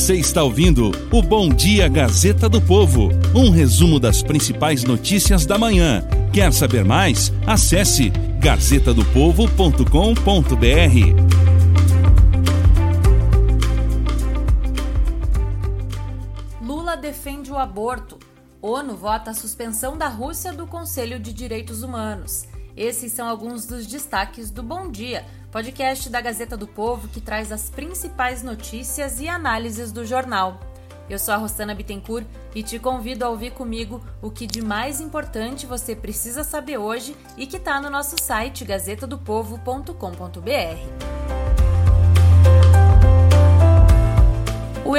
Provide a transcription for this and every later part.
Você está ouvindo o Bom Dia Gazeta do Povo, um resumo das principais notícias da manhã. Quer saber mais? Acesse gazetadopovo.com.br. Lula defende o aborto. ONU vota a suspensão da Rússia do Conselho de Direitos Humanos. Esses são alguns dos destaques do Bom Dia podcast da Gazeta do Povo que traz as principais notícias e análises do jornal. Eu sou a Rostana Bittencourt e te convido a ouvir comigo o que de mais importante você precisa saber hoje e que está no nosso site gazetadopovo.com.br.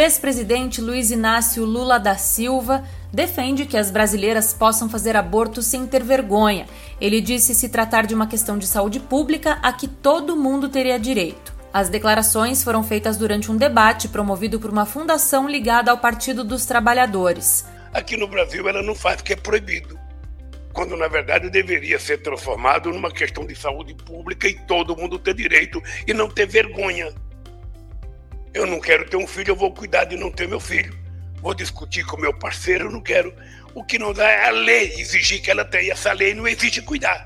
ex-presidente Luiz Inácio Lula da Silva defende que as brasileiras possam fazer aborto sem ter vergonha. Ele disse se tratar de uma questão de saúde pública a que todo mundo teria direito. As declarações foram feitas durante um debate promovido por uma fundação ligada ao Partido dos Trabalhadores. Aqui no Brasil ela não faz porque é proibido, quando na verdade deveria ser transformado numa questão de saúde pública e todo mundo ter direito e não ter vergonha. Eu não quero ter um filho, eu vou cuidar de não ter meu filho vou discutir com meu parceiro, eu não quero. O que não dá é a lei exigir que ela tenha. Essa lei não exige cuidar.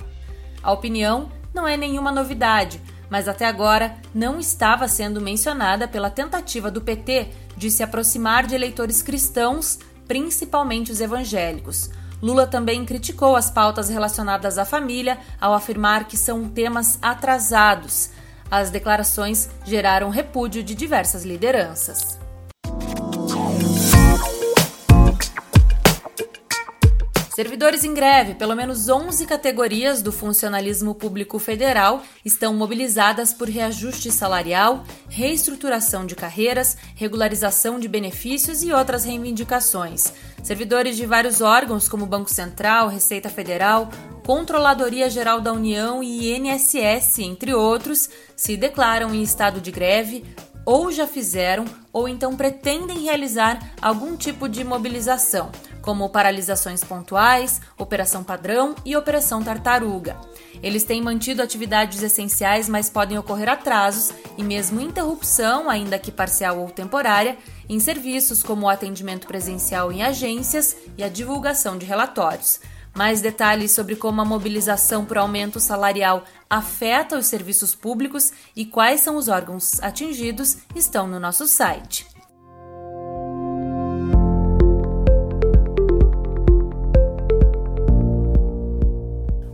A opinião não é nenhuma novidade, mas até agora não estava sendo mencionada pela tentativa do PT de se aproximar de eleitores cristãos, principalmente os evangélicos. Lula também criticou as pautas relacionadas à família ao afirmar que são temas atrasados. As declarações geraram repúdio de diversas lideranças. Servidores em greve, pelo menos 11 categorias do funcionalismo público federal estão mobilizadas por reajuste salarial, reestruturação de carreiras, regularização de benefícios e outras reivindicações. Servidores de vários órgãos, como Banco Central, Receita Federal, Controladoria Geral da União e INSS, entre outros, se declaram em estado de greve ou já fizeram ou então pretendem realizar algum tipo de mobilização como paralisações pontuais, operação padrão e operação tartaruga. Eles têm mantido atividades essenciais, mas podem ocorrer atrasos e mesmo interrupção, ainda que parcial ou temporária, em serviços como o atendimento presencial em agências e a divulgação de relatórios. Mais detalhes sobre como a mobilização por aumento salarial afeta os serviços públicos e quais são os órgãos atingidos estão no nosso site.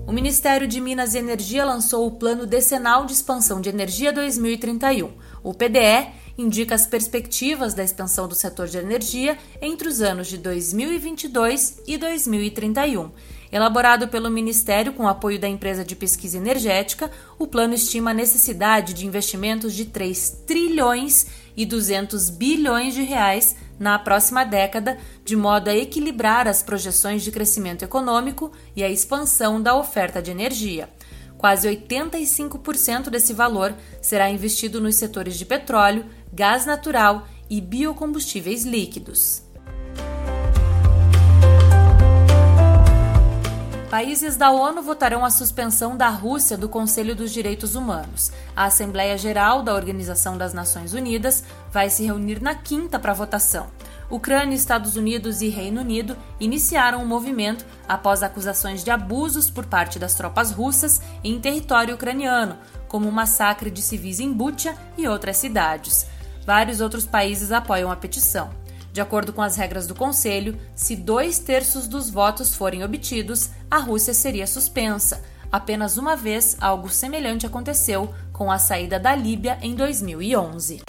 O Ministério de Minas e Energia lançou o Plano Decenal de Expansão de Energia 2031. O PDE indica as perspectivas da expansão do setor de energia entre os anos de 2022 e 2031. Elaborado pelo Ministério com apoio da empresa de pesquisa energética, o plano estima a necessidade de investimentos de 3 trilhões e 200 bilhões de reais na próxima década, de modo a equilibrar as projeções de crescimento econômico e a expansão da oferta de energia. Quase 85% desse valor será investido nos setores de petróleo, gás natural e biocombustíveis líquidos. Países da ONU votarão a suspensão da Rússia do Conselho dos Direitos Humanos. A Assembleia Geral da Organização das Nações Unidas vai se reunir na quinta para votação. Ucrânia, Estados Unidos e Reino Unido iniciaram um movimento após acusações de abusos por parte das tropas russas em território ucraniano, como o massacre de civis em Bucha e outras cidades. Vários outros países apoiam a petição. De acordo com as regras do Conselho, se dois terços dos votos forem obtidos, a Rússia seria suspensa. Apenas uma vez algo semelhante aconteceu com a saída da Líbia em 2011.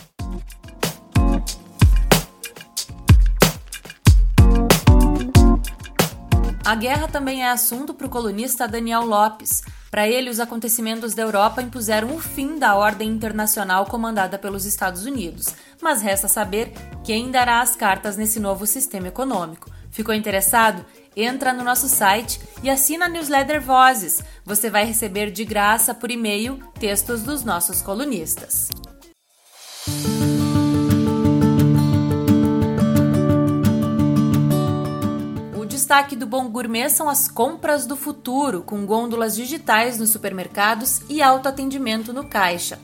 A guerra também é assunto para o colunista Daniel Lopes. Para ele, os acontecimentos da Europa impuseram o fim da ordem internacional comandada pelos Estados Unidos, mas resta saber quem dará as cartas nesse novo sistema econômico. Ficou interessado? Entra no nosso site e assina a newsletter Vozes. Você vai receber de graça por e-mail textos dos nossos colunistas. Destaque do Bom Gourmet são as compras do futuro, com gôndolas digitais nos supermercados e autoatendimento no caixa.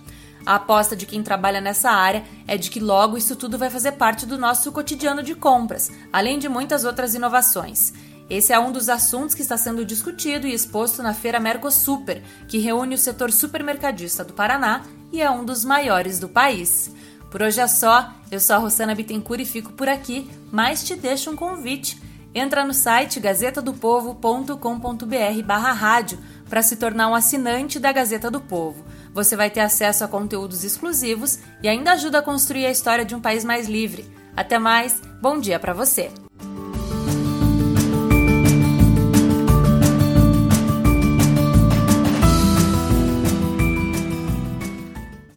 A aposta de quem trabalha nessa área é de que logo isso tudo vai fazer parte do nosso cotidiano de compras, além de muitas outras inovações. Esse é um dos assuntos que está sendo discutido e exposto na Feira Mercosuper, que reúne o setor supermercadista do Paraná e é um dos maiores do país. Por hoje é só, eu sou a Rosana Bittencourt e fico por aqui, mas te deixo um convite. Entra no site gazetadopovo.com.br barra rádio para se tornar um assinante da Gazeta do Povo. Você vai ter acesso a conteúdos exclusivos e ainda ajuda a construir a história de um país mais livre. Até mais, bom dia para você!